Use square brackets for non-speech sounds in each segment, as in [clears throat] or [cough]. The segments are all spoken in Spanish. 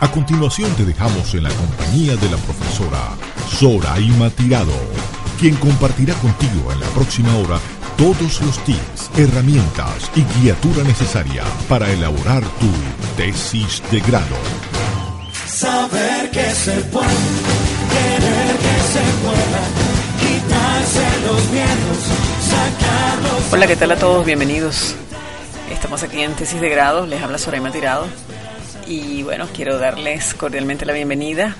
A continuación te dejamos en la compañía de la profesora Zoraima Tirado, quien compartirá contigo en la próxima hora todos los tips, herramientas y guiatura necesaria para elaborar tu tesis de grado. Saber que se puede, querer que se pueda, quitarse los miedos, sacarlos. Hola, ¿qué tal a todos? Bienvenidos. Estamos aquí en Tesis de Grado, les habla Sorema Tirado. Y bueno, quiero darles cordialmente la bienvenida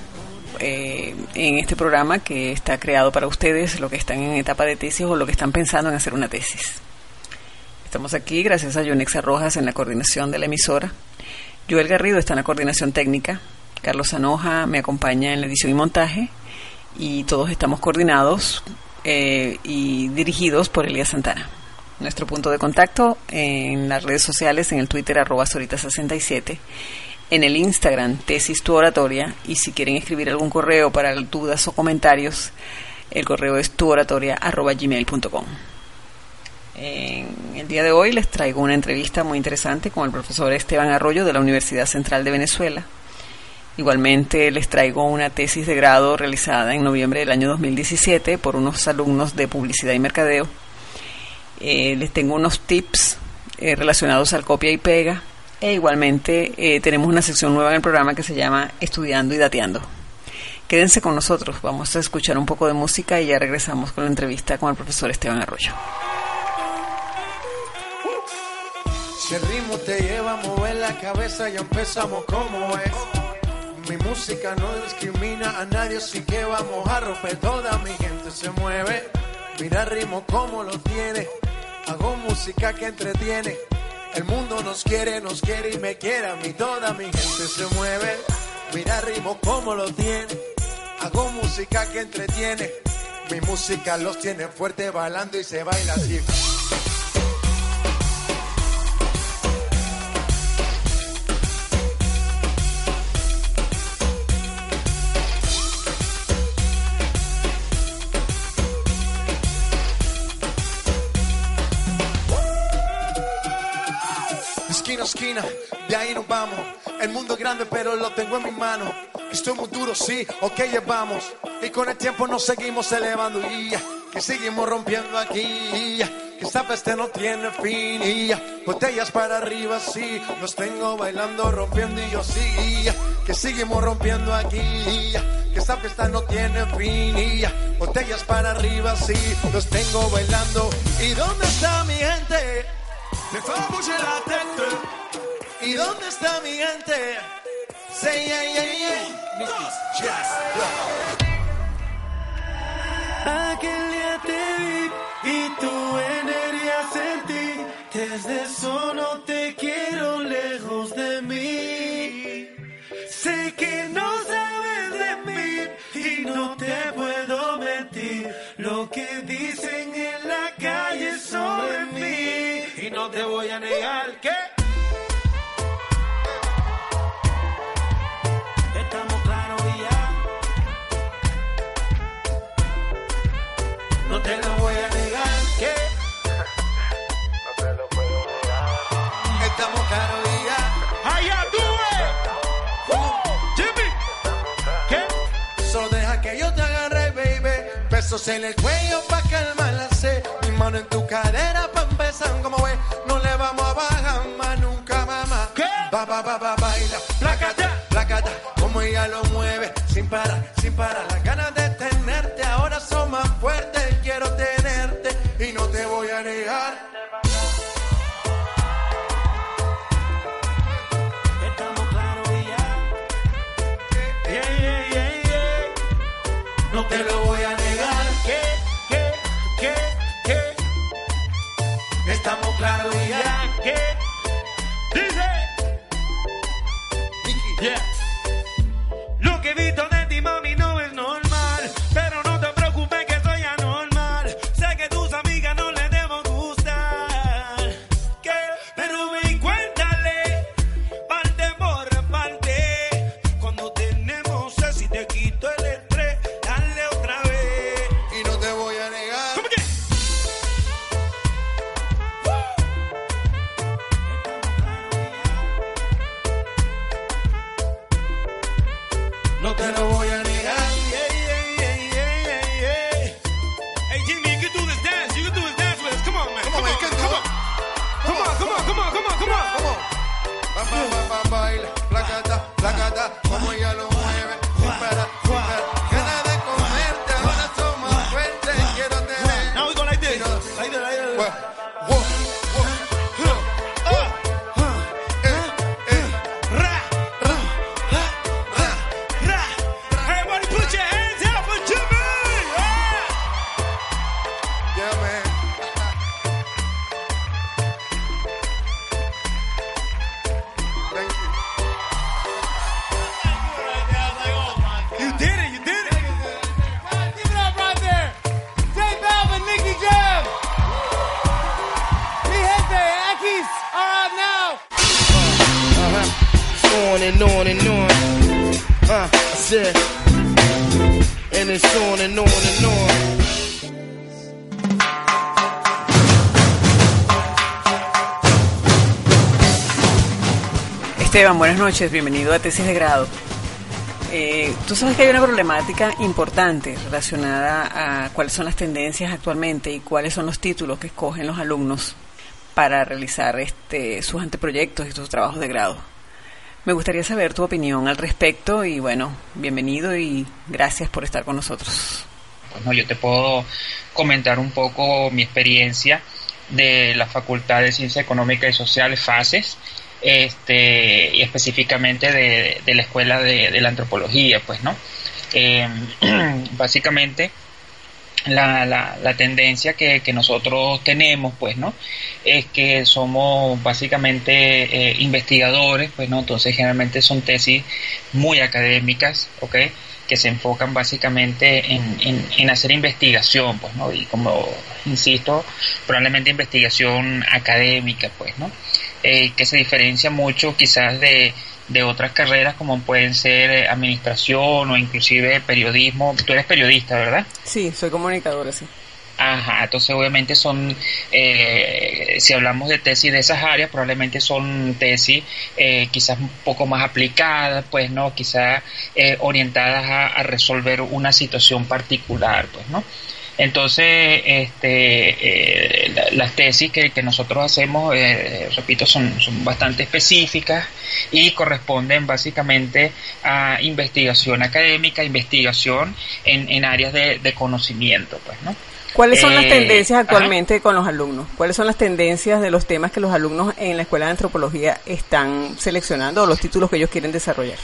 eh, en este programa que está creado para ustedes, lo que están en etapa de tesis o lo que están pensando en hacer una tesis. Estamos aquí gracias a Yonexa Rojas en la coordinación de la emisora. Joel Garrido está en la coordinación técnica. Carlos Anoja me acompaña en la edición y montaje. Y todos estamos coordinados eh, y dirigidos por Elías Santana. Nuestro punto de contacto en las redes sociales, en el Twitter arroba Sorita67 en el Instagram Tesis Tu Oratoria y si quieren escribir algún correo para dudas o comentarios, el correo es tuoratoria.gmail.com. En el día de hoy les traigo una entrevista muy interesante con el profesor Esteban Arroyo de la Universidad Central de Venezuela. Igualmente les traigo una tesis de grado realizada en noviembre del año 2017 por unos alumnos de publicidad y mercadeo. Eh, les tengo unos tips eh, relacionados al copia y pega e igualmente eh, tenemos una sección nueva en el programa que se llama Estudiando y Dateando. Quédense con nosotros, vamos a escuchar un poco de música y ya regresamos con la entrevista con el profesor Esteban Arroyo. Si el ritmo te lleva a mover la cabeza, ya empezamos como es. Mi música no discrimina a nadie, así que vamos a romper. Toda mi gente se mueve. Mira el ritmo como lo tiene. Hago música que entretiene. El mundo nos quiere, nos quiere y me quiere a mí. Toda mi gente se mueve. Mira ritmo como lo tiene. Hago música que entretiene. Mi música los tiene fuerte bailando y se baila así. A de ahí nos vamos. El mundo es grande, pero lo tengo en mi mano. Estoy muy duro, sí, ok, llevamos. Y con el tiempo nos seguimos elevando. Y que seguimos rompiendo aquí. que esta peste no tiene fin. Y botellas para arriba, sí. Los tengo bailando, rompiendo y yo sí. que seguimos rompiendo aquí. que esta fiesta no tiene fin. Y botellas para arriba, sí. Los tengo bailando. ¿Y dónde está mi gente? Me faut bouger la. ¿Y dónde está mi gente? Say yeah, yeah, yeah. Yes, Aquel día te vi y tu energía sentí. Desde eso no te quiero lejos de mí. Besos en el cuello pa' calmar la sed. Mi mano en tu cadera pa' empezar. Como ves, no le vamos a bajar más nunca, mamá. ¿Qué? Ba, ba, ba, ba, baila. Placata. Placata. Como ella lo mueve. Sin parar, sin parar. Las ganas de tenerte ahora son más fuertes. Quiero tenerte y no te voy a negar. Esteban, buenas noches, bienvenido a Tesis de Grado. Eh, tú sabes que hay una problemática importante relacionada a cuáles son las tendencias actualmente y cuáles son los títulos que escogen los alumnos para realizar este, sus anteproyectos y sus trabajos de grado. Me gustaría saber tu opinión al respecto y bueno, bienvenido y gracias por estar con nosotros. Bueno, yo te puedo comentar un poco mi experiencia de la Facultad de Ciencia Económica y Sociales, FACES, este, y específicamente de, la escuela de, la antropología, pues, ¿no? Eh, [clears throat] básicamente, la, la, tendencia que, nosotros tenemos, pues, ¿no? Es que somos básicamente eh, investigadores, pues, ¿no? Entonces, generalmente son tesis muy académicas, ¿ok? Que se enfocan básicamente en, en hacer investigación, pues, ¿no? Y como insisto, probablemente investigación académica, pues, ¿no? Eh, que se diferencia mucho quizás de, de otras carreras como pueden ser eh, administración o inclusive periodismo. Tú eres periodista, ¿verdad? Sí, soy comunicadora, sí. Ajá, entonces obviamente son, eh, si hablamos de tesis de esas áreas, probablemente son tesis quizás un poco más aplicadas, pues, ¿no? Quizás orientadas a, resolver una situación particular, pues, ¿no? Entonces, este, eh, las tesis que, nosotros hacemos, eh, repito, son, son bastante específicas y corresponden básicamente a investigación académica, investigación en, en áreas de, conocimiento, pues, ¿no? ¿Cuáles son las eh, tendencias actualmente con los alumnos? ¿Cuáles son las tendencias de los temas que los alumnos en la Escuela de Antropología están seleccionando o los títulos que ellos quieren desarrollar?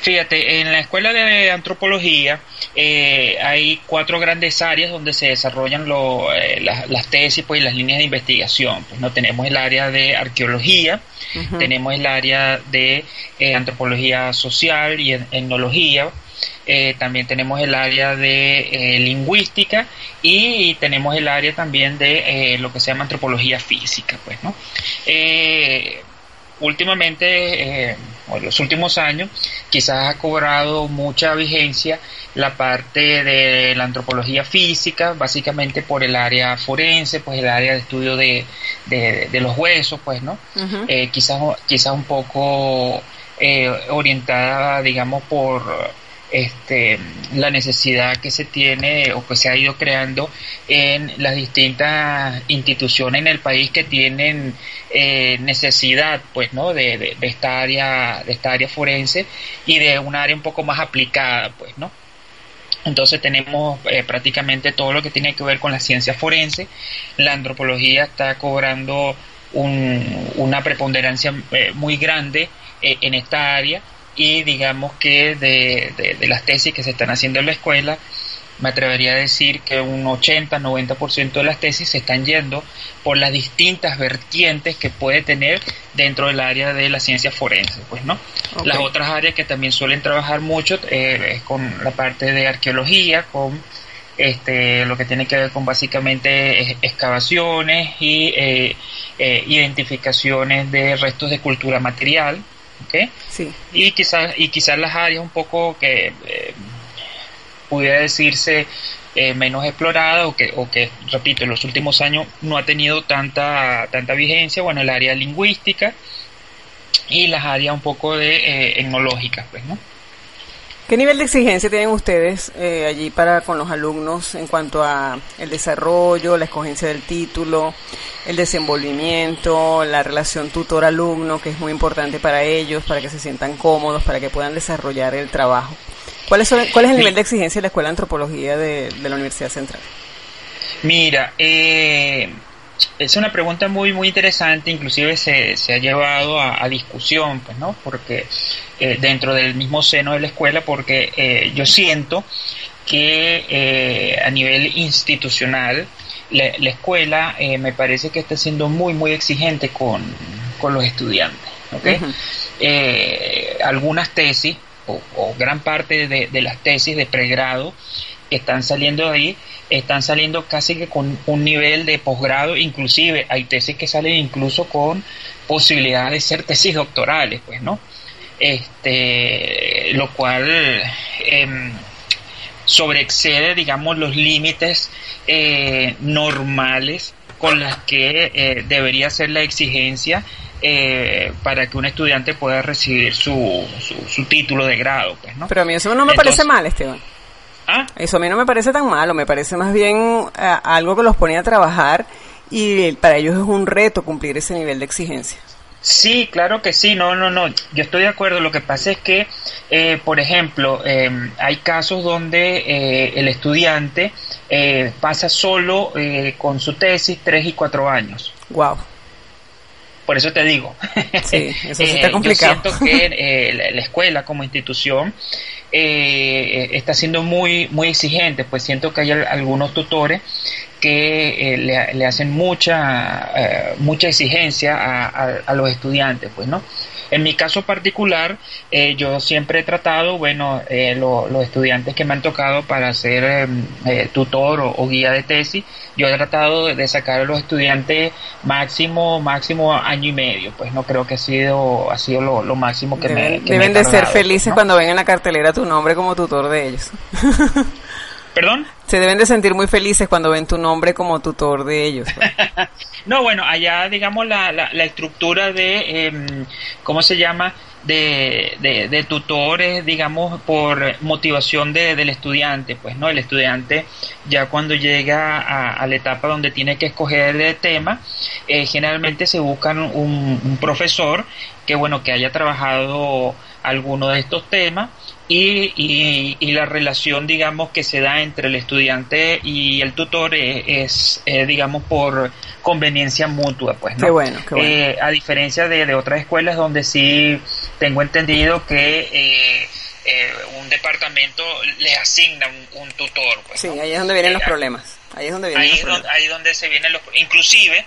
Fíjate, en la escuela de antropología eh, hay cuatro grandes áreas donde se desarrollan lo, eh, las, tesis pues, y las líneas de investigación. Pues, no tenemos el área de arqueología, tenemos el área de eh, antropología social y etnología. También tenemos el área de lingüística y, tenemos el área también de lo que se llama antropología física, pues, ¿no? últimamente, eh, en los últimos años, quizás ha cobrado mucha vigencia la parte de la antropología física, básicamente por el área forense, pues el área de estudio de, de, los huesos, pues, ¿no? eh, quizás, quizás un poco eh, orientada, digamos, por este, la necesidad que se tiene o que se ha ido creando en las distintas instituciones en el país que tienen eh, necesidad pues no de, esta área de esta área forense y de un área un poco más aplicada pues no entonces tenemos eh, prácticamente todo lo que tiene que ver con la ciencia forense. La antropología está cobrando una preponderancia eh, muy grande en esta área y digamos que de, las tesis que se están haciendo en la escuela, me atrevería a decir que un 80-90% de las tesis se están yendo por las distintas vertientes que puede tener dentro del área de la ciencia forense, pues, ¿no? Las otras áreas que también suelen trabajar mucho eh, es con la parte de arqueología, con este, lo que tiene que ver con básicamente excavaciones y eh, eh, identificaciones de restos de cultura material, Sí. Y quizás y quizás las áreas un poco que eh, pudiera decirse eh, menos exploradas o que, o que, repito, en los últimos años no ha tenido tanta, tanta vigencia, bueno, el área lingüística y las áreas un poco de eh, etnológicas, pues, ¿no? ¿Qué nivel de exigencia tienen ustedes eh, allí para con los alumnos en cuanto a el desarrollo, la escogencia del título, el desenvolvimiento, la relación tutor-alumno, que es muy importante para ellos, para que se sientan cómodos, para que puedan desarrollar el trabajo? ¿Cuál es, cuál es el nivel de exigencia de la Escuela de Antropología de, de la Universidad Central? Mira, eh, es una pregunta muy muy interesante, inclusive se, se ha llevado a, discusión, pues, ¿no? Porque eh, dentro del mismo seno de la escuela, porque eh, yo siento que eh, a nivel institucional la, escuela me parece que está siendo muy muy exigente con, con los estudiantes, ¿ok? algunas tesis o, o gran parte de, de las tesis de pregrado están saliendo de ahí están saliendo casi que con un nivel de posgrado, inclusive hay tesis que salen incluso con posibilidad de ser tesis doctorales, pues, ¿no? este, lo cual em, sobreexcede, digamos, los límites eh, normales con las que eh, debería ser la exigencia eh, para que un estudiante pueda recibir su, su, título de grado. Pues, ¿no? Pero a mí eso no me parece mal, Esteban. ¿Ah? Eso a mí no me parece tan malo, me parece más bien algo que los pone a trabajar y para ellos es un reto cumplir ese nivel de exigencia. Sí, claro que sí, no, no, no, yo estoy de acuerdo. Lo que pasa es que, eh, por ejemplo, em, hay casos donde eh, el estudiante eh, pasa solo con su tesis tres y cuatro años. Wow. Por eso te digo. Sí, eso sí [laughs] está complicado. yo siento que [laughs] la, escuela como institución está siendo muy, muy exigente, pues siento que hay algunos tutores que eh, le, hacen mucha eh, mucha exigencia a, los estudiantes pues no en mi caso particular eh, yo siempre he tratado bueno los estudiantes que me han tocado para ser tutor o, guía de tesis yo he tratado de sacar a los estudiantes máximo máximo año y medio pues no creo que ha sido ha sido lo, máximo que me que deben de ser felices cuando ven en la cartelera tu nombre como tutor de ellos [laughs] ¿Perdón? Se deben de sentir muy felices cuando ven tu nombre como tutor de ellos. Pues. [laughs] no, bueno, allá digamos la, la, estructura de, em, ¿cómo se llama? De, de, tutores, digamos, por motivación de, del estudiante, pues, ¿no? El estudiante ya cuando llega a, la etapa donde tiene que escoger el tema, eh, generalmente se buscan un, un profesor que, bueno, que haya trabajado alguno de estos temas y, y, la relación, digamos, que se da entre el estudiante y el tutor es, digamos, por conveniencia mutua, pues, ¿no? Qué bueno, qué bueno. Eh, a diferencia de, de, otras escuelas donde sí tengo entendido que eh, eh, un departamento le asigna un, tutor, pues, Sí, ahí es donde vienen los problemas. Ahí es donde vienen ahí los problemas. Donde, ahí donde se vienen los... Inclusive,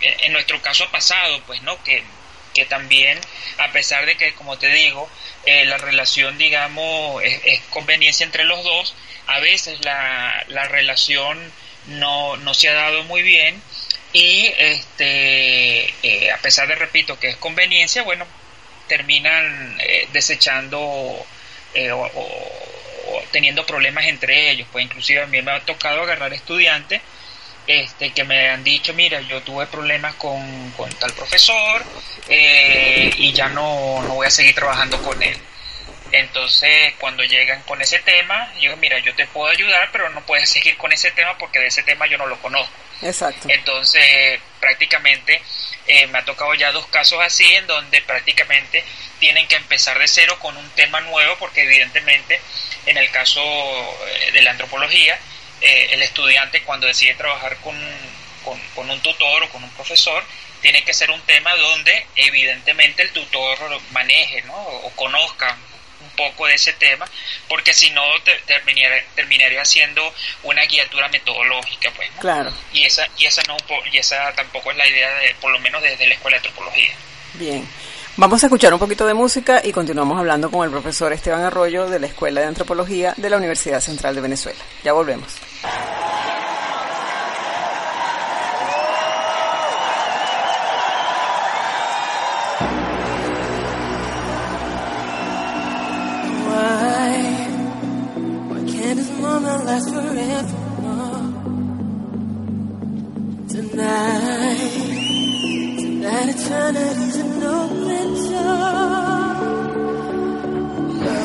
en nuestro caso pasado, pues, ¿no? Que que también, a pesar de que, como te digo, eh, la relación, digamos, es, conveniencia entre los dos, a veces la, la relación no, no, se ha dado muy bien y este, eh, a pesar de, repito, que es conveniencia, bueno, terminan eh, desechando o, o, teniendo problemas entre ellos. Pues inclusive a mí me ha tocado agarrar estudiantes este, que me han dicho, mira, yo tuve problemas con, con tal profesor eh, y ya no, no voy a seguir trabajando con él. Entonces, cuando llegan con ese tema, yo digo, mira, yo te puedo ayudar, pero no puedes seguir con ese tema porque de ese tema yo no lo conozco. Exacto. Entonces, prácticamente eh, me ha tocado ya dos casos así en donde prácticamente tienen que empezar de cero con un tema nuevo porque evidentemente en el caso eh, de la antropología eh, el estudiante cuando decide trabajar con, con, un tutor o con un profesor, tiene que ser un tema donde evidentemente el tutor maneje ¿no? o, conozca un poco de ese tema, porque si no terminaría, terminaría siendo una guiatura metodológica, pues. Claro. Y esa y esa no y esa tampoco es la idea de, por lo menos desde la escuela de antropología. Bien. Vamos a escuchar un poquito de música y continuamos hablando con el profesor Esteban Arroyo de la Escuela de Antropología de la Universidad Central de Venezuela. Ya volvemos. Why? Why can't this moment last forever? No. Tonight, tonight, eternity's an open door. No,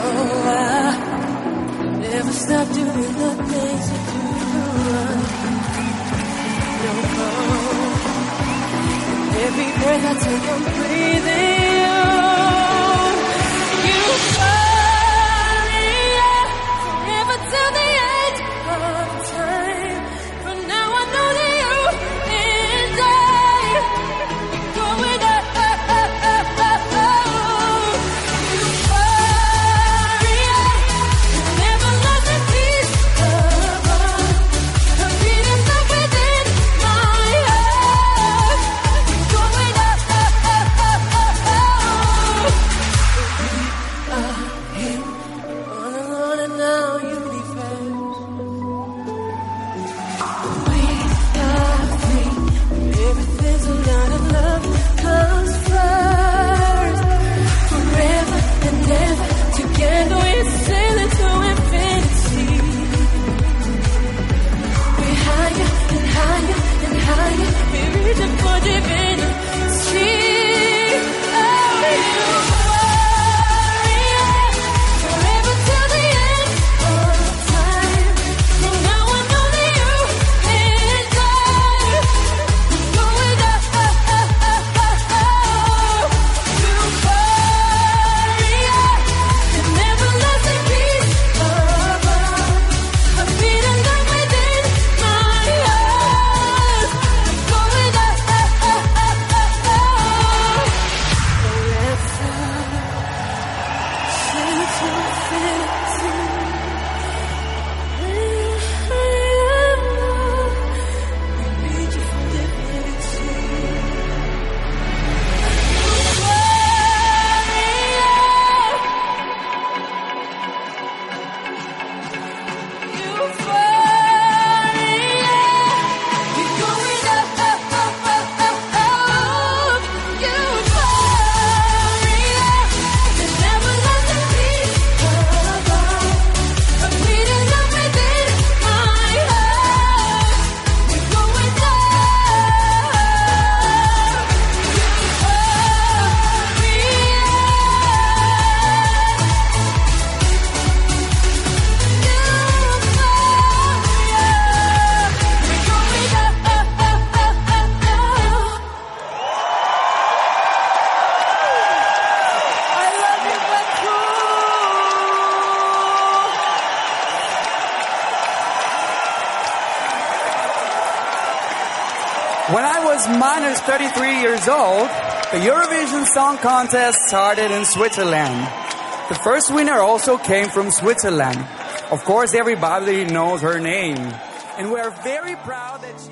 I never stopped doing the Every breath I take, I'm breathing. Minus 33 years old, the Eurovision Song Contest started in Switzerland. The first winner also came from Switzerland. Of course, everybody knows her name. And we're very proud that she...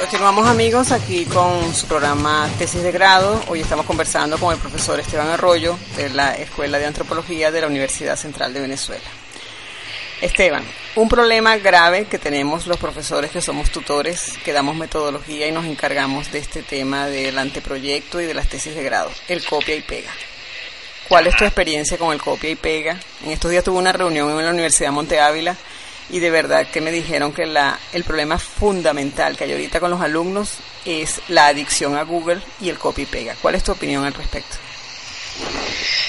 Continuamos amigos aquí con su programa Tesis de Grado. Hoy estamos conversando con el profesor Esteban Arroyo de la Escuela de Antropología de la Universidad Central de Venezuela. Esteban, un problema grave que tenemos los profesores que somos tutores, que damos metodología y nos encargamos de este tema del anteproyecto y de las tesis de grado, el copia y pega. ¿Cuál es tu experiencia con el copia y pega? En estos días tuve una reunión en la Universidad Monte Ávila y de verdad que me dijeron que la, el problema fundamental que hay ahorita con los alumnos es la adicción a Google y el copia y pega. ¿Cuál es tu opinión al respecto?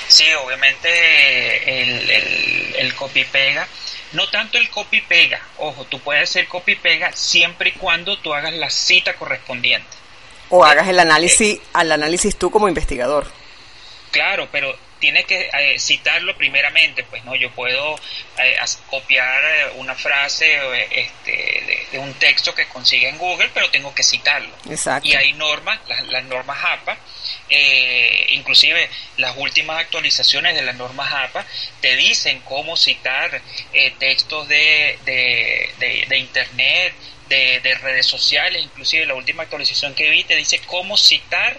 Sí, obviamente el, el, el copy pega no tanto el copy pega, ojo, tú puedes hacer copy pega siempre y cuando tú hagas la cita correspondiente. O hagas el análisis, al análisis tú como investigador. Claro, pero tienes que eh, citarlo primeramente, pues no, yo puedo eh, copiar eh, una frase este, de, de, un texto que consigue en Google, pero tengo que citarlo. Exacto. Y hay normas, las, las normas APA, eh, inclusive las últimas actualizaciones de las normas APA te dicen cómo citar textos de, de, de Internet, de, de redes sociales, inclusive la última actualización que vi te dice cómo citar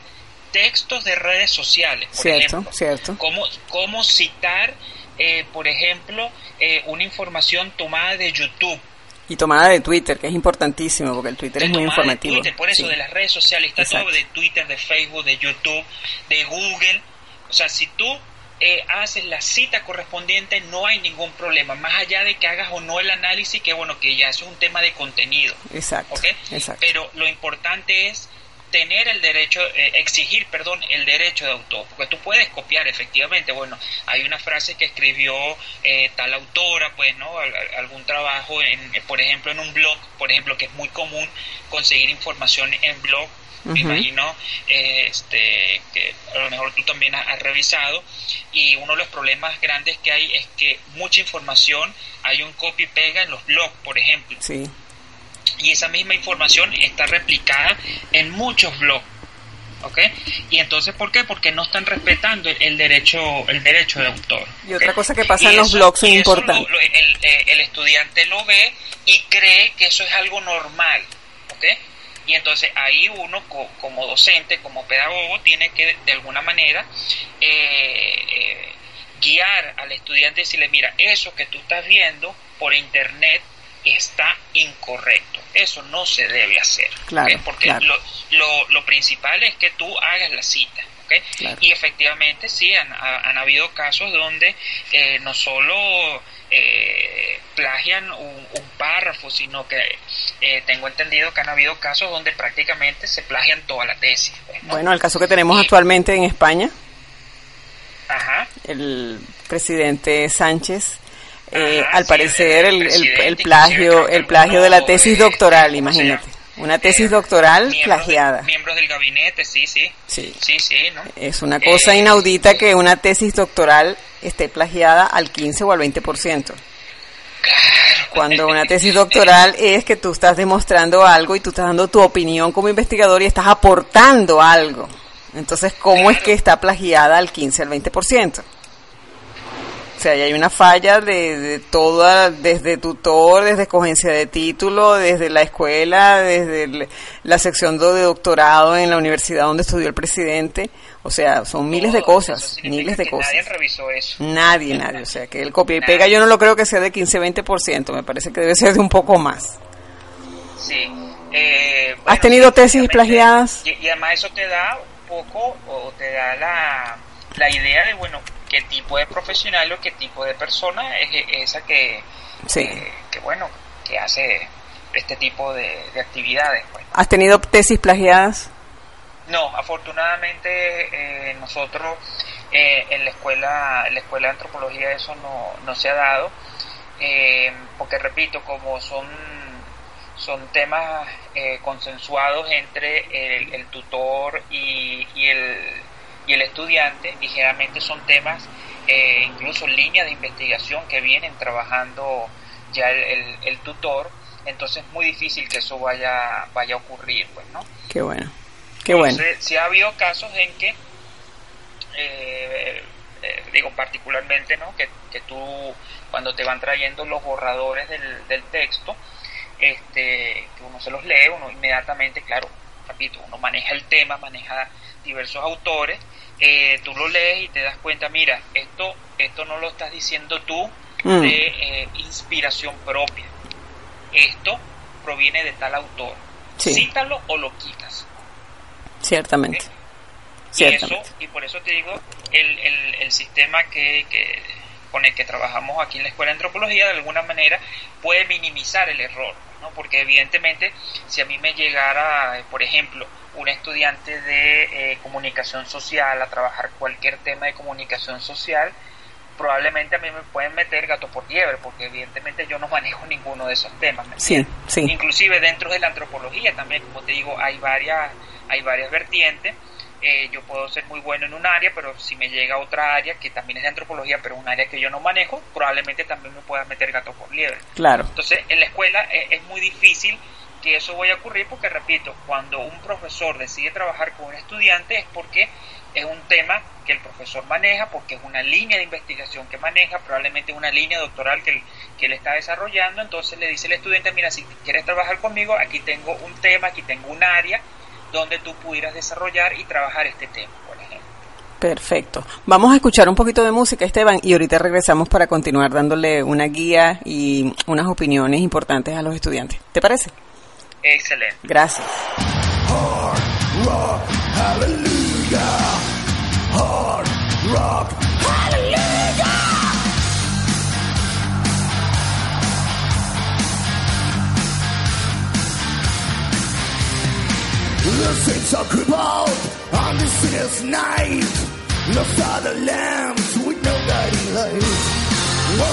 textos de redes sociales, por cierto, ejemplo. Cierto. Cómo, cómo citar, eh, por ejemplo, eh, una información tomada de YouTube. Y tomada de Twitter, que es importantísimo, porque el Twitter es muy informativo. Twitter, por eso, sí. de las redes sociales, está Exacto. todo de Twitter, de Facebook, de YouTube, de Google. O sea, si tú eh, haces la cita correspondiente, no hay ningún problema, más allá de que hagas o no el análisis, que bueno, que ya eso es un tema de contenido. Exacto. ¿okay? Exacto. Pero lo importante es tener el derecho, eh, exigir, perdón, el derecho de autor, porque tú puedes copiar efectivamente, bueno, hay una frase que escribió eh, tal autora, pues, ¿no? Al, algún trabajo, en, por ejemplo, en un blog, por ejemplo, que es muy común conseguir información en blog, uh -huh. me imagino eh, este, que a lo mejor tú también has, has, revisado y uno de los problemas grandes que hay es que mucha información hay un copy pega en los blogs por ejemplo sí y esa misma información está replicada en muchos blogs. ¿ok? Y entonces, ¿por qué? Porque no están respetando el, derecho el derecho de autor. Y otra cosa que pasa en los blogs es importante. Lo, el, eh, el, estudiante lo ve y cree que eso es algo normal, ¿ok? Y entonces ahí uno como docente, como pedagogo, tiene que de alguna manera eh, eh, guiar al estudiante y decirle, mira, eso que tú estás viendo por internet está incorrecto. Eso no se debe hacer. Claro, ¿okay? Porque claro. Lo, lo, lo, principal es que tú hagas la cita. ¿okay? Claro. Y efectivamente sí, han, han habido casos donde eh, no solo eh, plagian un, un, párrafo, sino que eh, tengo entendido que han habido casos donde prácticamente se plagian toda la tesis. Pues, ¿no? Bueno, el caso que tenemos y, actualmente en España, ajá. el presidente Sánchez eh, Ajá, al parecer el, el, el, plagio el plagio de la tesis doctoral, imagínate. Una tesis doctoral plagiada. Miembros del gabinete, sí, sí. Sí, sí, sí ¿no? Es una cosa eh, inaudita que una tesis doctoral esté plagiada al 15 o al 20%. Claro. Cuando una [laughs] tesis doctoral es que tú estás demostrando algo y tú estás dando tu opinión como investigador y estás aportando algo. Entonces, ¿cómo es que está plagiada al 15 al 20%? O sea, hay una falla de, de, toda, desde tutor, desde escogencia de título, desde la escuela, desde el, la sección de doctorado en la universidad donde estudió el presidente. O sea, son miles de cosas, miles de cosas. Nadie revisó eso. Nadie, nadie. O sea, que el copia y pega yo no lo creo que sea de 15-20%, me parece que debe ser de un poco más. Sí. Eh, bueno, ¿Has tenido tesis plagiadas? Y, y, además eso te da un poco, o te da la, la idea de, bueno, qué tipo de profesional o qué tipo de persona es esa que, sí. eh, que bueno, que hace este tipo de, de actividades. Pues. ¿Has tenido tesis plagiadas? No, afortunadamente eh, nosotros eh, en la escuela, en la escuela de antropología eso no, no se ha dado, porque repito, como son son temas consensuados entre el, el tutor y, y el y el estudiante y generalmente son temas, eh, incluso líneas de investigación que vienen trabajando ya el, el, el, tutor entonces es muy difícil que eso vaya, vaya a ocurrir, pues, ¿no? Qué bueno, qué bueno. Entonces, sí ha habido casos en que, eh, eh, digo, particularmente, ¿no? Que, que tú, cuando te van trayendo los borradores del, del texto, este, que uno se los lee, uno inmediatamente, claro, repito, uno maneja el tema, maneja diversos autores, eh, tú lo lees y te das cuenta, mira, esto, esto no lo estás diciendo tú Mm. de eh, inspiración propia, esto proviene de tal autor, Sí. cítalo o lo quitas. Ciertamente. Y, eso, Ciertamente. y por eso te digo, el, el, el sistema que, que, con el que trabajamos aquí en la Escuela de Antropología, de alguna manera, puede minimizar el error, ¿no? Porque evidentemente, si a mí me llegara, eh, por ejemplo, un estudiante de eh, comunicación social a trabajar cualquier tema de comunicación social, probablemente a mí me pueden meter gato por liebre, porque evidentemente yo no manejo ninguno de esos temas. ¿me Sí, sí. Inclusive dentro de la antropología también, como te digo, hay varias, hay varias vertientes. Eh, yo puedo ser muy bueno en un área, pero si me llega a otra área que también es de antropología, pero un área que yo no manejo, probablemente también me pueda meter gato por liebre. Claro. Entonces, en la escuela eh, es muy difícil que eso vaya a ocurrir porque, repito, cuando un profesor decide trabajar con un estudiante es porque es un tema que el profesor maneja, porque es una línea de investigación que maneja, probablemente una línea doctoral que él, que él está desarrollando, entonces le dice al estudiante, mira, si quieres trabajar conmigo, aquí tengo un tema, aquí tengo un área donde tú pudieras desarrollar y trabajar este tema, por ejemplo. Perfecto. Vamos a escuchar un poquito de música, Esteban, y ahorita regresamos para continuar dándole una guía y unas opiniones importantes a los estudiantes. ¿Te parece? Excelente. Gracias. The saints are crippled on this sinner's night. Lost are the lambs with no guiding light.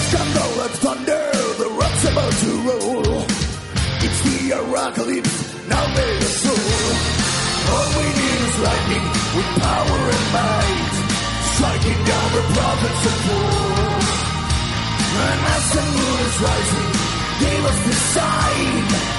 Can go like thunder, the rock's about to roll. It's the apocalypse, now may the soul. All we need is lightning with power and might. Striking down the prophets of war. And as the moon is rising, gave us the sign.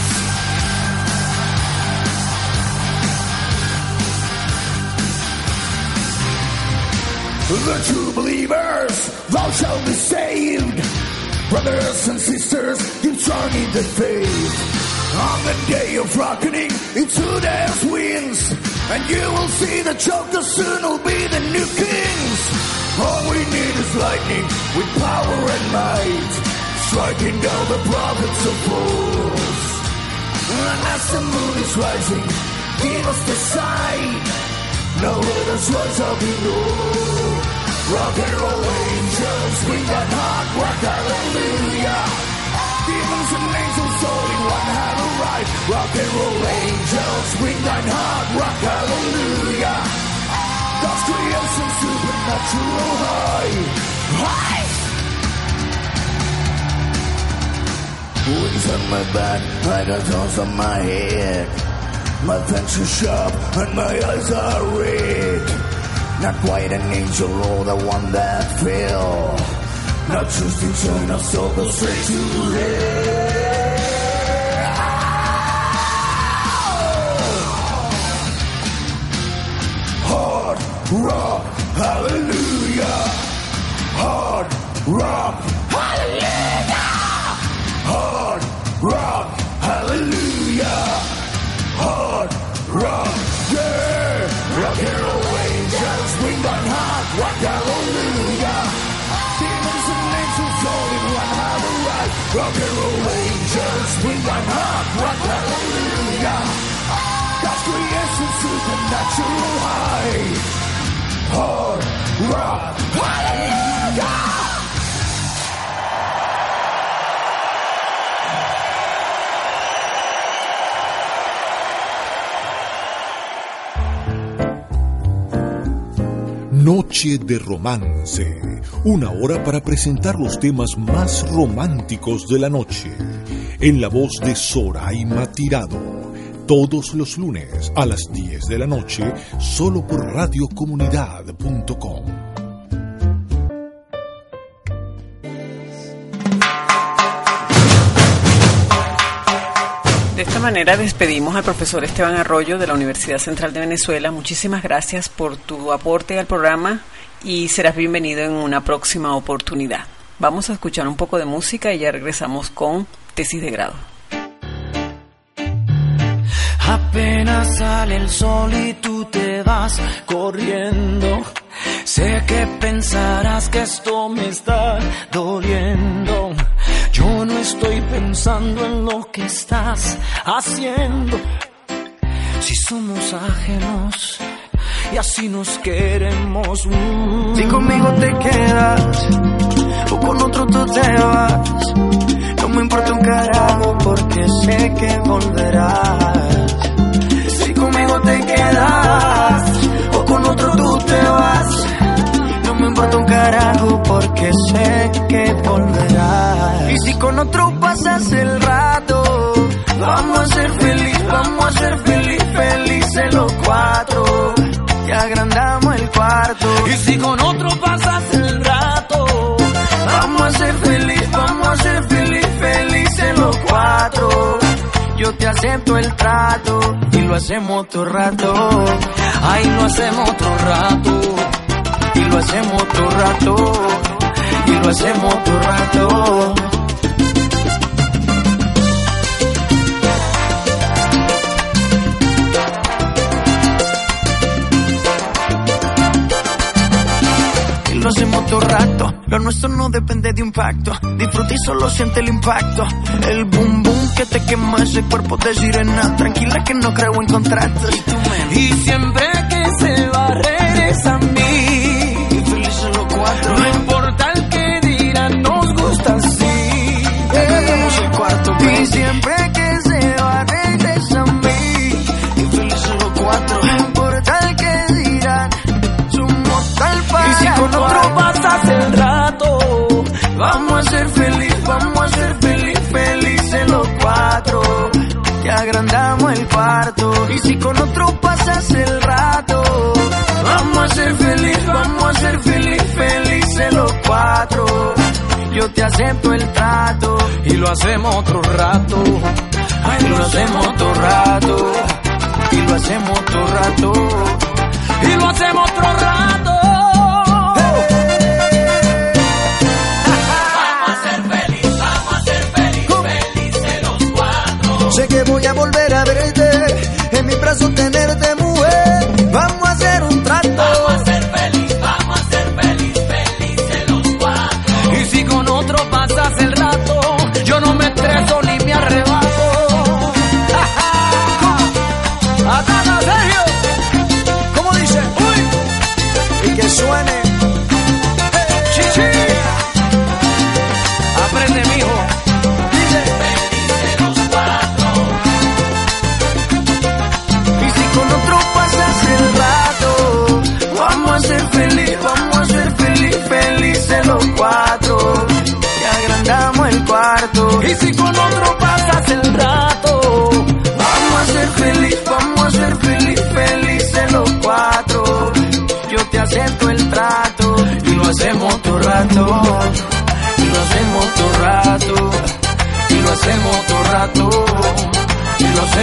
The true believers, thou shalt be saved. Brothers and sisters, keep strong in the faith. On the day of reckoning, it's who dares wins. And you will see the Joker soon will be the new kings. All we need is lightning with power and might. Striking down the prophets of fools. And as the moon is rising, give us the sign. Now let us rise up in. Rock and roll angels, swing that hard rock, hallelujah. Demons and angels only one have a right. Rock and roll angels, swing that hard rock, hallelujah. God's creation, supernatural high. High! Wings on my back, thorns on my head. My fangs are sharp and my eyes are red. Not quite an angel or the one that fell. Not just in China, so go straight to hell. Hard rock, hallelujah. Hard rock, hallelujah. Hard rock, hallelujah. Hard rock, yeah. Rock and roll swing on hard rock, hallelujah. Demons and angels all in one right. Rock and roll angels, swing on hard rock, hallelujah. God's creation, supernatural high. Hard rock, hallelujah. Noche de romance. una hora para presentar los temas más románticos de la noche, en la voz de Soraima Tirado, todos los lunes a las 10 de la noche, solo por radiocomunidad.com. De esta manera despedimos al profesor Esteban Arroyo de la Universidad Central de Venezuela. Muchísimas gracias por tu aporte al programa y serás bienvenido en una próxima oportunidad. Vamos a escuchar un poco de música y ya regresamos con tesis de grado. Apenas sale el sol y tú te vas corriendo. Sé que pensarás que esto me está doliendo. Yo no estoy pensando en lo que estás haciendo. Si somos ajenos y así nos queremos. Si conmigo te quedas o con otro tú te vas, no me importa un carajo porque sé que volverás. Si conmigo te quedas importa un carajo porque sé que volverás. Y si con otro pasas el rato, vamos a ser feliz, vamos a ser feliz, felices los cuatro. Y agrandamos el cuarto. Y si con otro pasas el rato, vamos a ser feliz, vamos a ser feliz, felices los cuatro. Yo te acepto el trato y lo hacemos todo rato. Ay, lo hacemos todo rato. Y lo hacemos todo rato. Y lo hacemos todo rato. y lo hacemos todo rato. Lo nuestro no depende de un pacto. Disfruta y solo siente el impacto. El boom boom que te quema ese cuerpo de sirena. Tranquila que no creo en contratos. Y siempre que se va, regresa a mí. Y si con otro pasas el rato, vamos a ser feliz, vamos a ser feliz, felices los cuatro. Yo te acepto el trato y lo hacemos otro rato. Ay, lo hacemos otro rato. Y lo hacemos otro rato. Y lo hacemos otro rato. Volver a verte, en mis brazos tenerte mujer. Vamos a hacer un trato.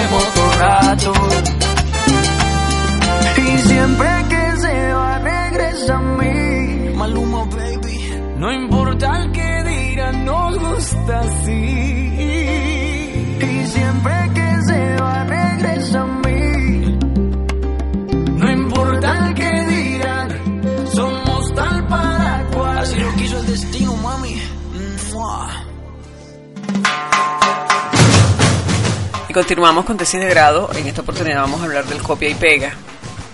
Todo rato. Continuamos con tesis de grado. En esta oportunidad vamos a hablar del copia y pega.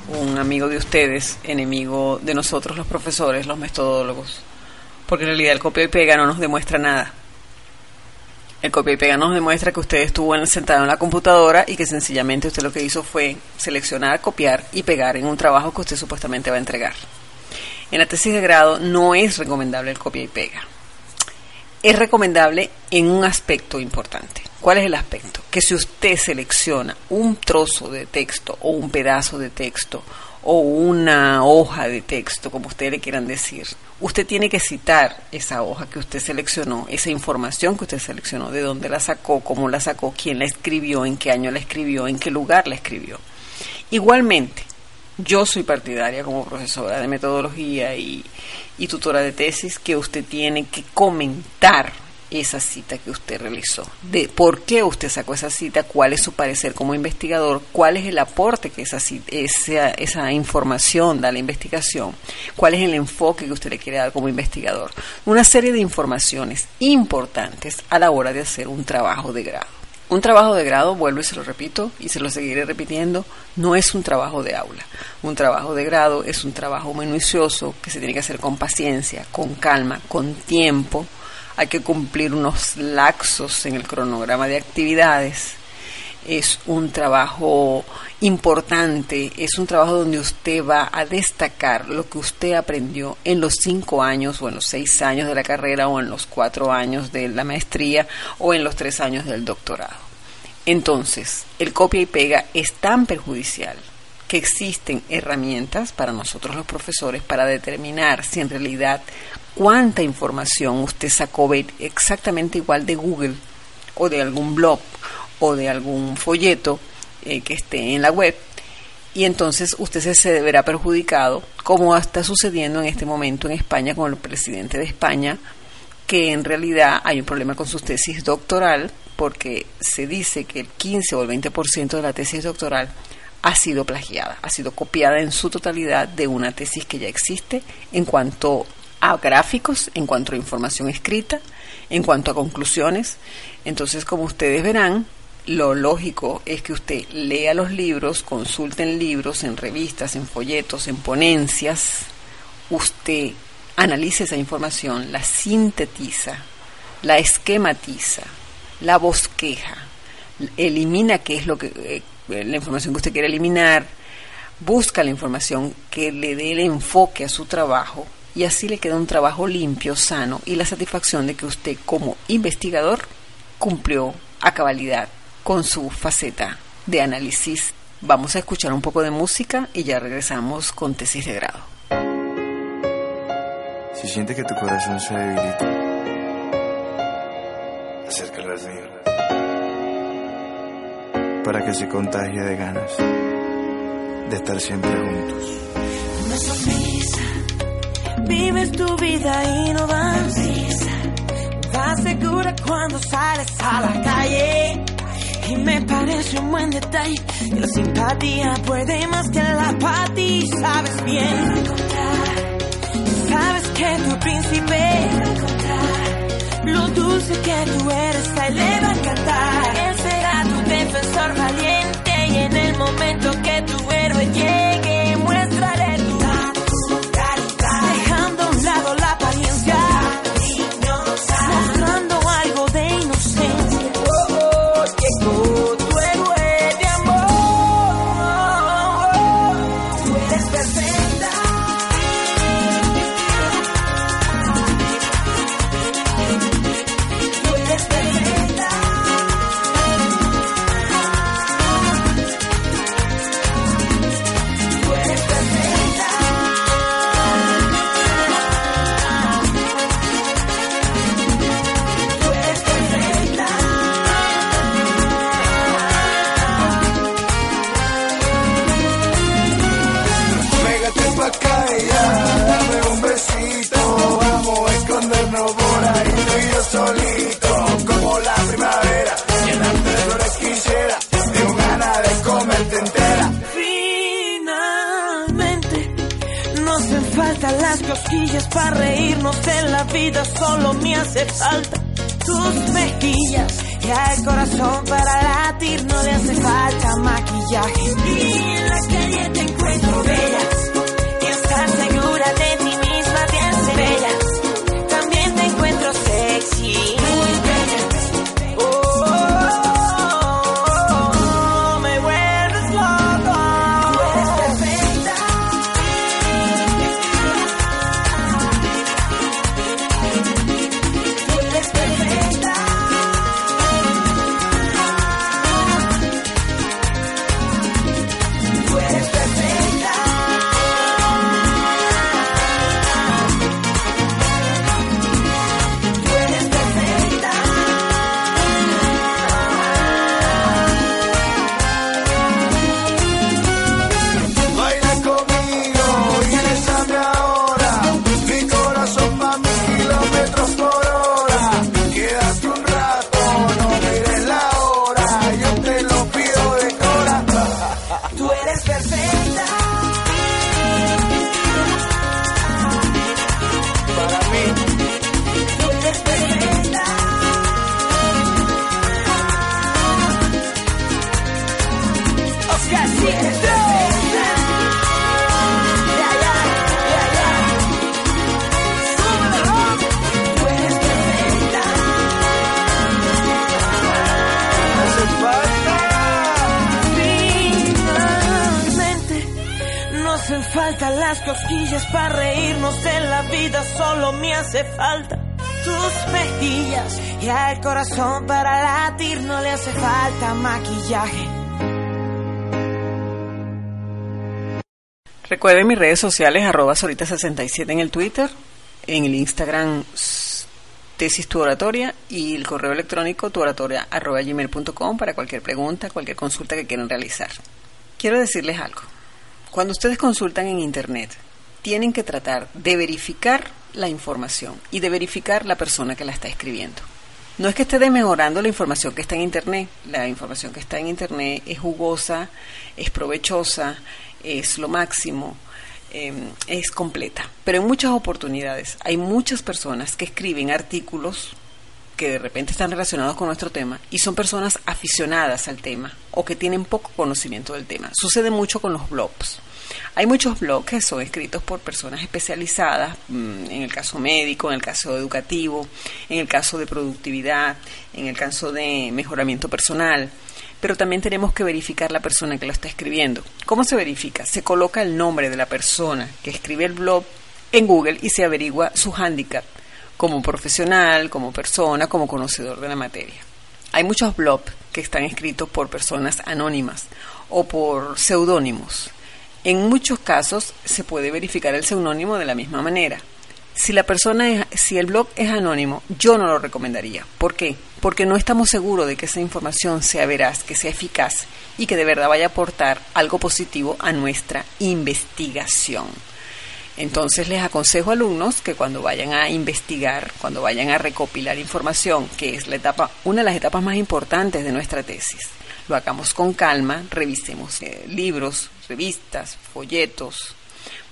Un amigo de ustedes, enemigo de nosotros los profesores, los metodólogos. Porque en realidad el copia y pega no nos demuestra nada. El copia y pega nos demuestra que usted estuvo en- sentado en la computadora y que sencillamente usted lo que hizo fue seleccionar, copiar y pegar en un trabajo que usted supuestamente va a entregar. En la tesis de grado no es recomendable el copia y pega. Es recomendable en un aspecto importante. ¿Cuál es el aspecto? Que si usted selecciona un trozo de texto o un pedazo de texto o una hoja de texto, como ustedes le quieran decir, usted tiene que citar esa hoja que usted seleccionó, esa información que usted seleccionó, de dónde la sacó, cómo la sacó, quién la escribió, en qué año la escribió, en qué lugar la escribió. Igualmente, yo soy partidaria como profesora de metodología y, y tutora de tesis que usted tiene que comentar esa cita que usted realizó, de por qué usted sacó esa cita, cuál es su parecer como investigador, cuál es el aporte que esa, esa, esa información da a la investigación, cuál es el enfoque que usted le quiere dar como investigador. Una serie de informaciones importantes a la hora de hacer un trabajo de grado. Un trabajo de grado, vuelvo y se lo repito y se lo seguiré repitiendo, no es un trabajo de aula. Un trabajo de grado es un trabajo minucioso que se tiene que hacer con paciencia, con calma, con tiempo. Hay que cumplir unos laxos en el cronograma de actividades. Es un trabajo importante, es un trabajo donde usted va a destacar lo que usted aprendió en los cinco años o en los seis años de la carrera o en los cuatro años de la maestría o en los tres años del doctorado. Entonces, el copia y pega es tan perjudicial que existen herramientas para nosotros los profesores para determinar si en realidad cuánta información usted sacó exactamente igual de Google o de algún blog o de algún folleto eh, que esté en la web y entonces usted se, verá perjudicado, como está sucediendo en este momento en España con el presidente de España, que en realidad hay un problema con su tesis doctoral, porque se dice que el 15 o el 20% de la tesis doctoral ha sido plagiada, ha sido copiada en su totalidad de una tesis que ya existe en cuanto a gráficos, en cuanto a información escrita, en cuanto a conclusiones. Entonces, como ustedes verán, lo lógico es que usted lea los libros, consulte en libros, en revistas, en folletos, en ponencias, usted analice esa información, la sintetiza, la esquematiza, la bosqueja, elimina qué es lo que eh, la información que usted quiere eliminar, busca la información que le dé el enfoque a su trabajo y así le queda un trabajo limpio, sano y la satisfacción de que usted como investigador cumplió a cabalidad con su faceta de análisis. Vamos a escuchar un poco de música y ya regresamos con tesis de grado. Si siente que tu corazón se debilita, acércalo al mío para que se contagie de ganas de estar siempre juntos. Una sonrisa, vives tu vida y no prisa. Vas segura cuando sales a la calle y me parece un buen detalle que la simpatía puede más que la apatía. Sabes bien, sabes que tu príncipe, lo dulce que tú eres, a le va a encantar. Él será tu defensor valiente y en el momento que tu héroe llegue, Recuerden mis redes sociales, arroba solita67 en el Twitter, en el Instagram tesis tu oratoria y el correo electrónico tuoratoria arroba gmail.com para cualquier pregunta, cualquier consulta que quieran realizar. Quiero decirles algo. Cuando ustedes consultan en Internet, tienen que tratar de verificar la información y de verificar la persona que la está escribiendo. No es que esté desmejorando la información que está en Internet. La información que está en Internet es jugosa, es provechosa, es lo máximo, em, es completa. Pero en muchas oportunidades hay muchas personas que escriben artículos que de repente están relacionados con nuestro tema y son personas aficionadas al tema o que tienen poco conocimiento del tema. Sucede mucho con los blogs. Hay muchos blogs que son escritos por personas especializadas, mm, en el caso médico, en el caso educativo, en el caso de productividad, en el caso de mejoramiento personal, pero también tenemos que verificar la persona que lo está escribiendo. ¿Cómo se verifica? Se coloca el nombre de la persona que escribe el blog en Google y se averigua su hándicap como profesional, como persona, como conocedor de la materia. Hay muchos blogs que están escritos por personas anónimas o por seudónimos. En muchos casos se puede verificar el seudónimo de la misma manera. Si la persona es, si el blog es anónimo, yo no lo recomendaría. ¿Por qué? Porque no estamos seguros de que esa información sea veraz, que sea eficaz y que de verdad vaya a aportar algo positivo a nuestra investigación. Entonces les aconsejo a alumnos que cuando vayan a investigar, cuando vayan a recopilar información, que es la etapa, una de las etapas más importantes de nuestra tesis, lo hagamos con calma, revisemos eh, libros, revistas, folletos,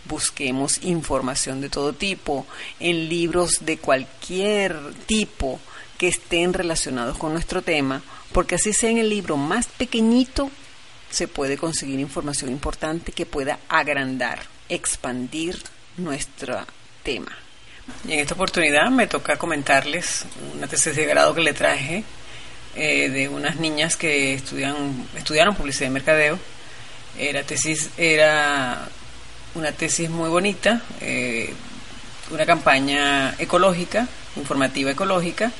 busquemos información de todo tipo, en libros de cualquier tipo que estén relacionados con nuestro tema, porque así sea en el libro más pequeñito, se puede conseguir información importante que pueda agrandar, expandir nuestro tema. Y en esta oportunidad me toca comentarles una tesis de grado que le traje eh, de unas niñas que estudiaron publicidad y mercadeo. Era tesis, era una tesis muy bonita, eh, una campaña ecológica, informativa ecológica,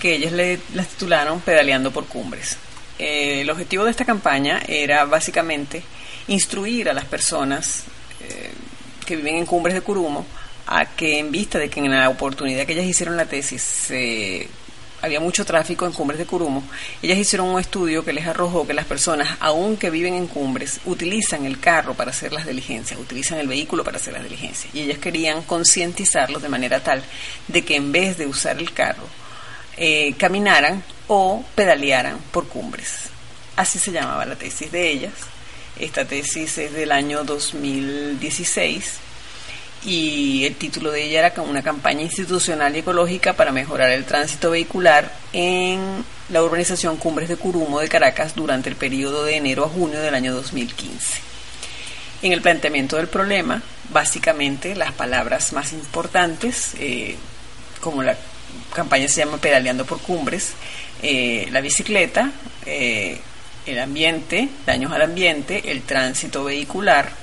que ellas le, la titularon Pedaleando por Cumbres. Eh, el objetivo de esta campaña era básicamente instruir a las personas eh, que viven en Cumbres de Curumo a que en vista de que en la oportunidad que ellas hicieron la tesis se había mucho tráfico en Cumbres de Curumo, ellas hicieron un estudio que les arrojó que las personas, aun que viven en Cumbres, utilizan el carro para hacer las diligencias, utilizan el vehículo para hacer las diligencias. Y ellas querían concientizarlos de manera tal de que en vez de usar el carro, eh, caminaran o pedalearan por Cumbres. Así se llamaba la tesis de ellas. Esta tesis es del año 2016 y el título de ella era una campaña institucional y ecológica para mejorar el tránsito vehicular en la urbanización Cumbres de Curumo de Caracas durante el periodo de enero a junio del año 2015. En el planteamiento del problema, básicamente las palabras más importantes, eh, como la campaña se llama Pedaleando por Cumbres, eh, la bicicleta, eh, el ambiente, daños al ambiente, el tránsito vehicular,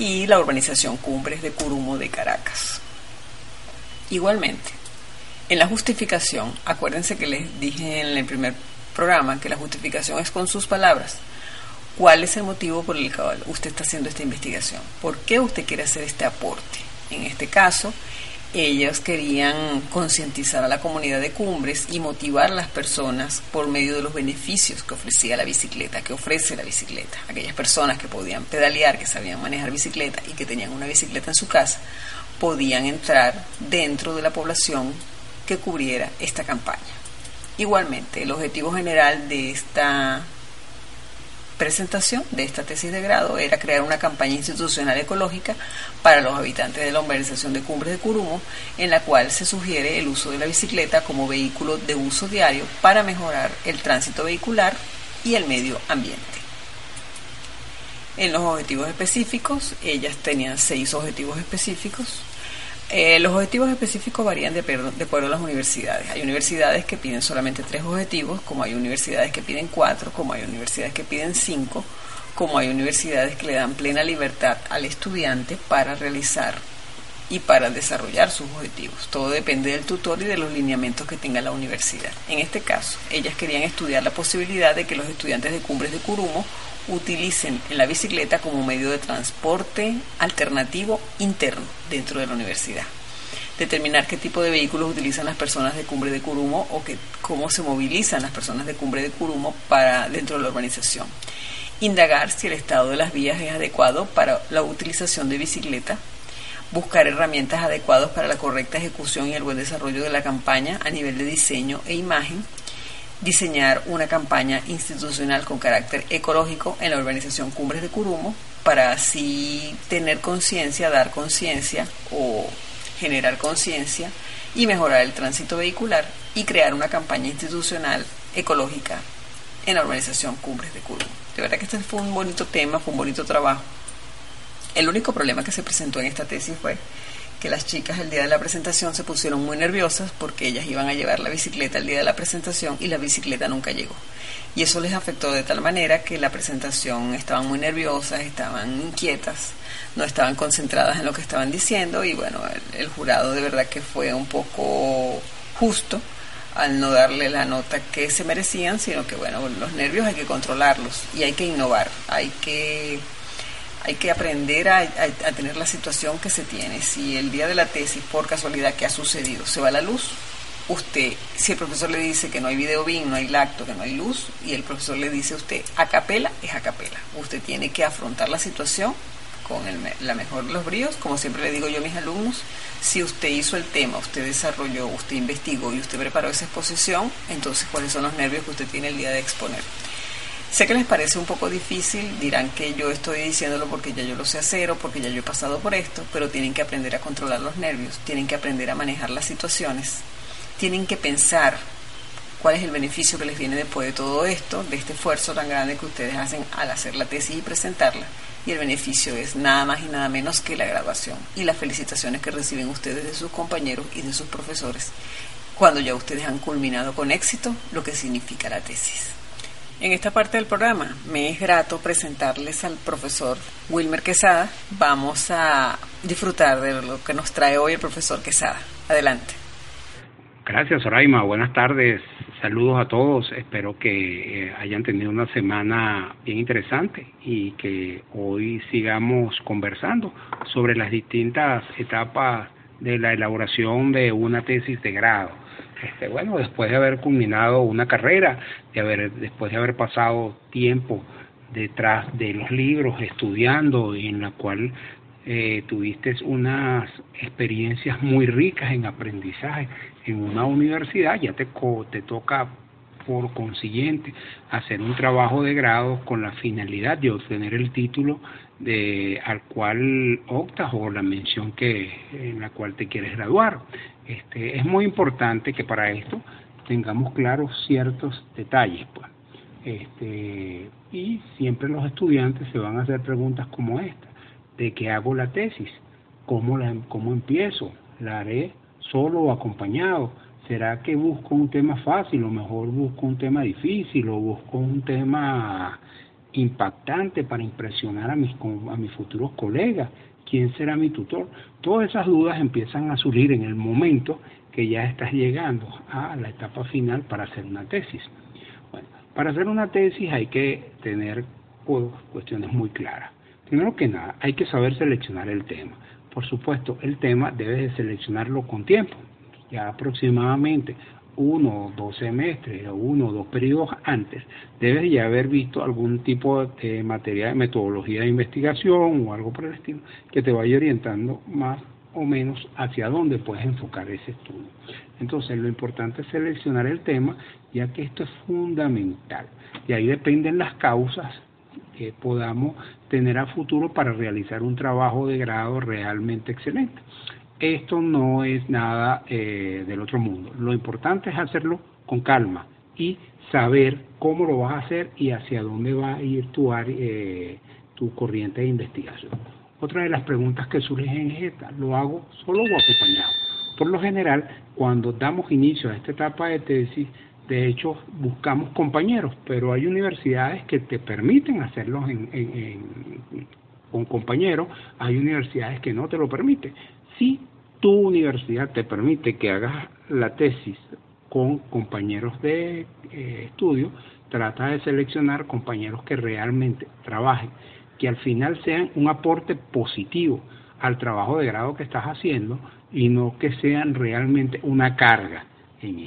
y la urbanización Cumbres de Curumo de Caracas. Igualmente, en la justificación, acuérdense que les dije en el primer programa que la justificación es con sus palabras. ¿Cuál es el motivo por el cual usted está haciendo esta investigación? ¿Por qué usted quiere hacer este aporte? En este caso, ellas querían concientizar a la comunidad de Cumbres y motivar a las personas por medio de los beneficios que ofrecía la bicicleta, que ofrece la bicicleta. Aquellas personas que podían pedalear, que sabían manejar bicicleta y que tenían una bicicleta en su casa, podían entrar dentro de la población que cubriera esta campaña. Igualmente, el objetivo general de esta presentación de esta tesis de grado era crear una campaña institucional ecológica para los habitantes de la urbanización de Cumbres de Curumo, en la cual se sugiere el uso de la bicicleta como vehículo de uso diario para mejorar el tránsito vehicular y el medio ambiente. En los objetivos específicos, ellas tenían seis objetivos específicos eh, los objetivos específicos varían de, de acuerdo a las universidades. Hay universidades que piden solamente tres objetivos, como hay universidades que piden cuatro, como hay universidades que piden cinco, como hay universidades que le dan plena libertad al estudiante para realizar y para desarrollar sus objetivos. Todo depende del tutor y de los lineamientos que tenga la universidad. En este caso, ellas querían estudiar la posibilidad de que los estudiantes de Cumbres de Curumo utilicen la bicicleta como medio de transporte alternativo interno dentro de la universidad. Determinar qué tipo de vehículos utilizan las personas de Cumbre de Curumo o cómo se movilizan las personas de Cumbre de Curumo para dentro de la urbanización. Indagar si el estado de las vías es adecuado para la utilización de bicicleta buscar herramientas adecuadas para la correcta ejecución y el buen desarrollo de la campaña a nivel de diseño e imagen, diseñar una campaña institucional con carácter ecológico en la organización Cumbres de Curumo para así tener conciencia, dar conciencia o generar conciencia y mejorar el tránsito vehicular y crear una campaña institucional ecológica en la organización Cumbres de Curumo. De verdad que este fue un bonito tema, fue un bonito trabajo el único problema que se presentó en esta tesis fue que las chicas el día de la presentación se pusieron muy nerviosas porque ellas iban a llevar la bicicleta el día de la presentación y la bicicleta nunca llegó. Y eso les afectó de tal manera que la presentación estaban muy nerviosas, estaban inquietas, no estaban concentradas en lo que estaban diciendo y bueno, el, el jurado de verdad que fue un poco justo al no darle la nota que se merecían, sino que bueno, los nervios hay que controlarlos y hay que innovar, hay que hay que aprender a, tener la situación que se tiene. Si el día de la tesis, por casualidad que ha sucedido, se va la luz, usted, si el profesor le dice que no hay video BIM, no hay lacto, que no hay luz, y el profesor le dice a usted a capela, es a capela. Usted tiene que afrontar la situación con el, la mejor de los bríos, como siempre le digo yo a mis alumnos, si usted hizo el tema, usted desarrolló, usted investigó y usted preparó esa exposición, entonces cuáles son los nervios que usted tiene el día de exponer. Sé que les parece un poco difícil, dirán que yo estoy diciéndolo porque ya yo lo sé hacer o porque ya yo he pasado por esto, pero tienen que aprender a controlar los nervios, tienen que aprender a manejar las situaciones, tienen que pensar cuál es el beneficio que les viene después de todo esto, de este esfuerzo tan grande que ustedes hacen al hacer la tesis y presentarla. Y el beneficio es nada más y nada menos que la graduación y las felicitaciones que reciben ustedes de sus compañeros y de sus profesores cuando ya ustedes han culminado con éxito lo que significa la tesis. En esta parte del programa me es grato presentarles al profesor Wilmer Quesada. Vamos a disfrutar de lo que nos trae hoy el profesor Quesada. Adelante. Gracias, Soraima. Buenas tardes. Saludos a todos. Espero que eh, hayan tenido una semana bien interesante y que hoy sigamos conversando sobre las distintas etapas de la elaboración de una tesis de grado este, bueno, después de haber culminado una carrera, de haber, después de haber pasado tiempo detrás de los libros, estudiando, en la cual eh, tuviste unas experiencias muy ricas en aprendizaje en una universidad, ya te, te toca por consiguiente hacer un trabajo de grado con la finalidad de obtener el título de al cual optas o la mención que en la cual te quieres graduar. Este, es muy importante que para esto tengamos claros ciertos detalles. Pues. Este, y siempre los estudiantes se van a hacer preguntas como esta. ¿De qué hago la tesis? ¿Cómo, la, cómo empiezo? ¿La haré solo o acompañado? ¿Será que busco un tema fácil o mejor busco un tema difícil o busco un tema impactante para impresionar a mis, a mis futuros colegas? Quién será mi tutor. Todas esas dudas empiezan a surgir en el momento que ya estás llegando a la etapa final para hacer una tesis. Bueno, para hacer una tesis hay que tener cuestiones muy claras. Primero que nada, hay que saber seleccionar el tema. Por supuesto, el tema debes de seleccionarlo con tiempo. Ya aproximadamente uno o dos semestres o uno o dos periodos antes, debes ya haber visto algún tipo de materia de metodología de investigación o algo por el estilo que te vaya orientando más o menos hacia dónde puedes enfocar ese estudio. Entonces, lo importante es seleccionar el tema, ya que esto es fundamental. Y ahí dependen las causas que podamos tener a futuro para realizar un trabajo de grado realmente excelente esto no es nada eh, del otro mundo. Lo importante es hacerlo con calma y saber cómo lo vas a hacer y hacia dónde va a ir tu, eh, tu corriente de investigación. Otra de las preguntas que surgen es esta, ¿lo hago solo o acompañado? Por lo general, cuando damos inicio a esta etapa de tesis, de hecho buscamos compañeros, pero hay universidades que te permiten hacerlos con compañeros, hay universidades que no te lo permiten. Si tu universidad te permite que hagas la tesis con compañeros de eh, estudio, trata de seleccionar compañeros que realmente trabajen, que al final sean un aporte positivo al trabajo de grado que estás haciendo y no que sean realmente una carga en,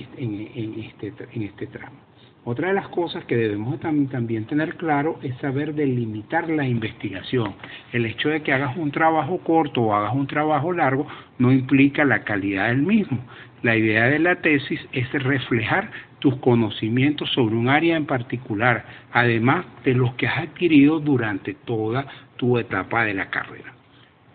este, en este tramo. Otra de las cosas que debemos también tener claro es saber delimitar la investigación. El hecho de que hagas un trabajo corto o hagas un trabajo largo no implica la calidad del mismo. La idea de la tesis es reflejar tus conocimientos sobre un área en particular, además de los que has adquirido durante toda tu etapa de la carrera.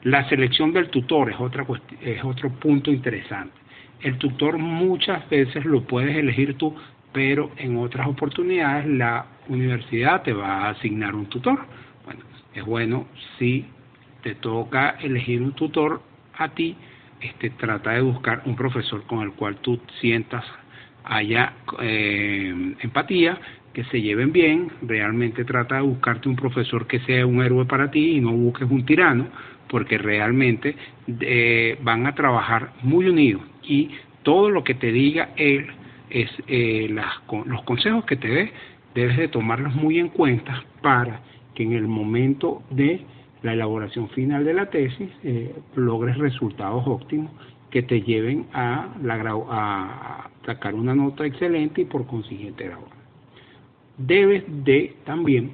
La selección del tutor es, otra es otro punto interesante. El tutor muchas veces lo puedes elegir tú pero en otras oportunidades la universidad te va a asignar un tutor. Bueno, es bueno si te toca elegir un tutor a ti, este, trata de buscar un profesor con el cual tú sientas haya eh, empatía, que se lleven bien, realmente trata de buscarte un profesor que sea un héroe para ti y no busques un tirano, porque realmente eh, van a trabajar muy unidos y todo lo que te diga él es eh, los consejos que te dé, debes de tomarlos muy en cuenta para que en el momento de la elaboración final de la tesis eh, logres resultados óptimos que te lleven a, la, sacar una nota excelente y por consiguiente graduar. Debes de también,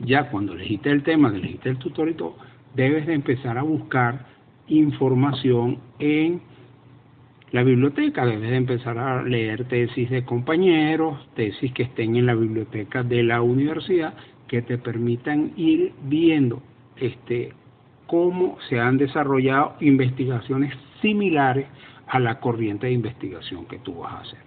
ya cuando elegiste el tema, elegiste el tutor debes de empezar a buscar información en la biblioteca. Debes de empezar a leer tesis de compañeros, tesis que estén en la biblioteca de la universidad, que te permitan ir viendo este, cómo se han desarrollado investigaciones similares a la corriente de investigación que tú vas a hacer.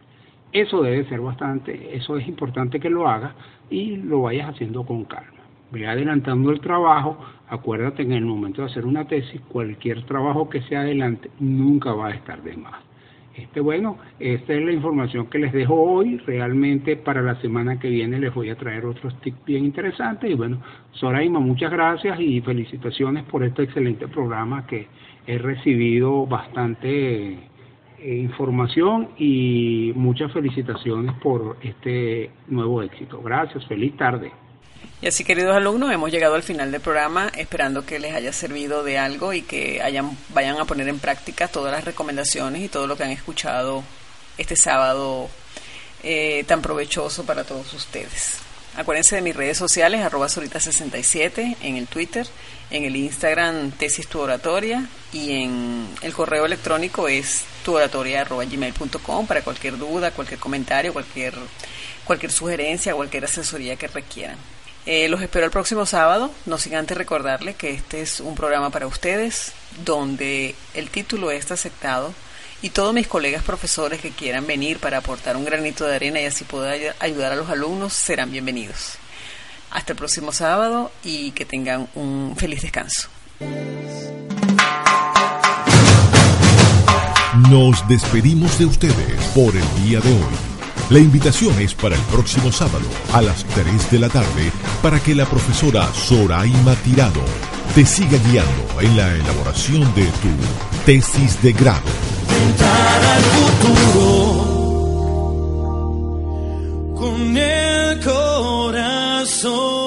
Eso debe ser bastante, eso es importante que lo hagas y lo vayas haciendo con calma. Ve adelantando el trabajo, acuérdate en el momento de hacer una tesis, cualquier trabajo que sea adelante nunca va a estar de más. Este, bueno, esta es la información que les dejo hoy. Realmente para la semana que viene les voy a traer otros tips bien interesantes. Y bueno, Soraima, muchas gracias y felicitaciones por este excelente programa que he recibido bastante eh, información y muchas felicitaciones por este nuevo éxito. Gracias, feliz tarde. Y así, queridos alumnos, hemos llegado al final del programa, esperando que les haya servido de algo y que hayan, vayan a poner en práctica todas las recomendaciones y todo lo que han escuchado este sábado eh, tan provechoso para todos ustedes. Acuérdense de mis redes sociales, arroba solita67, en el Twitter, en el Instagram tesis tu oratoria y en el correo electrónico es tuoratoria.gmail.com para cualquier duda, cualquier comentario, cualquier, cualquier sugerencia, cualquier asesoría que requieran. Eh, los espero el próximo sábado, no sin antes recordarles que este es un programa para ustedes donde el título está aceptado y todos mis colegas profesores que quieran venir para aportar un granito de arena y así poder ayudar a los alumnos serán bienvenidos. Hasta el próximo sábado y que tengan un feliz descanso. Nos despedimos de ustedes por el día de hoy. La invitación es para el próximo sábado a las 3 de la tarde para que la profesora Soraima Tirado te siga guiando en la elaboración de tu tesis de grado. con el corazón.